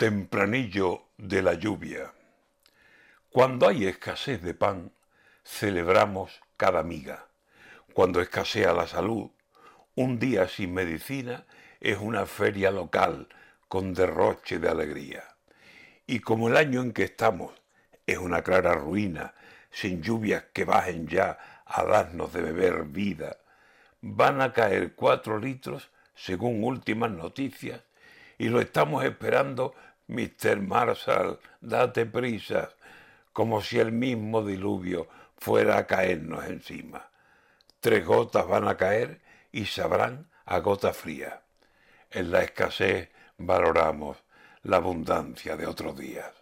Tempranillo de la lluvia. Cuando hay escasez de pan, celebramos cada miga. Cuando escasea la salud, un día sin medicina es una feria local con derroche de alegría. Y como el año en que estamos es una clara ruina, sin lluvias que bajen ya a darnos de beber vida, van a caer cuatro litros según últimas noticias y lo estamos esperando Mr. Marshall, date prisa, como si el mismo diluvio fuera a caernos encima. Tres gotas van a caer y sabrán a gota fría. En la escasez valoramos la abundancia de otros días.